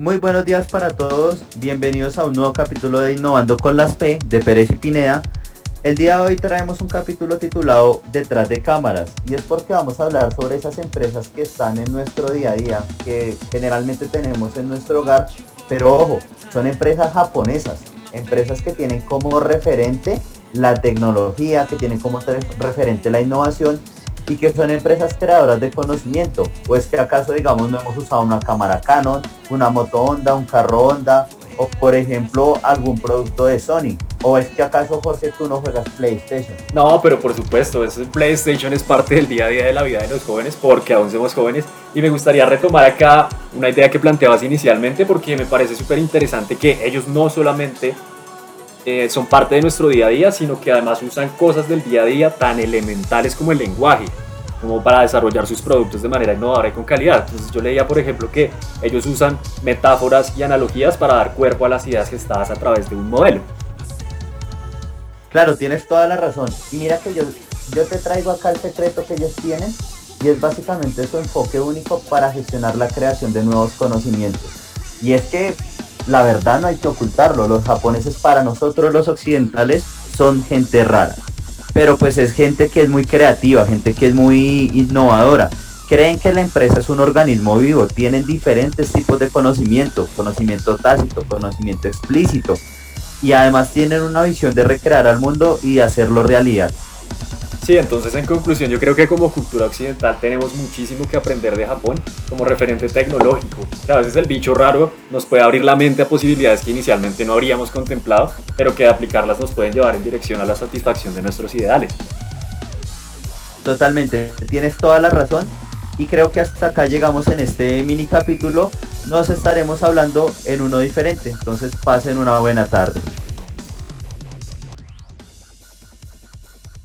Muy buenos días para todos, bienvenidos a un nuevo capítulo de Innovando con las P de Pérez y Pineda. El día de hoy traemos un capítulo titulado Detrás de cámaras y es porque vamos a hablar sobre esas empresas que están en nuestro día a día, que generalmente tenemos en nuestro hogar, pero ojo, son empresas japonesas, empresas que tienen como referente la tecnología, que tienen como referente la innovación y que son empresas creadoras de conocimiento. ¿O es que acaso, digamos, no hemos usado una cámara Canon, una moto Honda, un carro Honda, o por ejemplo algún producto de Sony? ¿O es que acaso, José, tú no juegas PlayStation? No, pero por supuesto, ese PlayStation es parte del día a día de la vida de los jóvenes porque aún somos jóvenes y me gustaría retomar acá una idea que planteabas inicialmente porque me parece súper interesante que ellos no solamente eh, son parte de nuestro día a día, sino que además usan cosas del día a día tan elementales como el lenguaje, como para desarrollar sus productos de manera innovadora y con calidad. Entonces yo leía, por ejemplo, que ellos usan metáforas y analogías para dar cuerpo a las ideas gestadas a través de un modelo. Claro, tienes toda la razón. Y mira que yo, yo te traigo acá el secreto que ellos tienen y es básicamente su enfoque único para gestionar la creación de nuevos conocimientos. Y es que la verdad no hay que ocultarlo, los japoneses para nosotros los occidentales son gente rara, pero pues es gente que es muy creativa, gente que es muy innovadora. Creen que la empresa es un organismo vivo, tienen diferentes tipos de conocimiento, conocimiento tácito, conocimiento explícito, y además tienen una visión de recrear al mundo y hacerlo realidad. Sí, entonces en conclusión yo creo que como cultura occidental tenemos muchísimo que aprender de Japón como referente tecnológico. a veces el bicho raro nos puede abrir la mente a posibilidades que inicialmente no habríamos contemplado, pero que de aplicarlas nos pueden llevar en dirección a la satisfacción de nuestros ideales. Totalmente, tienes toda la razón y creo que hasta acá llegamos en este mini capítulo. Nos estaremos hablando en uno diferente, entonces pasen una buena tarde.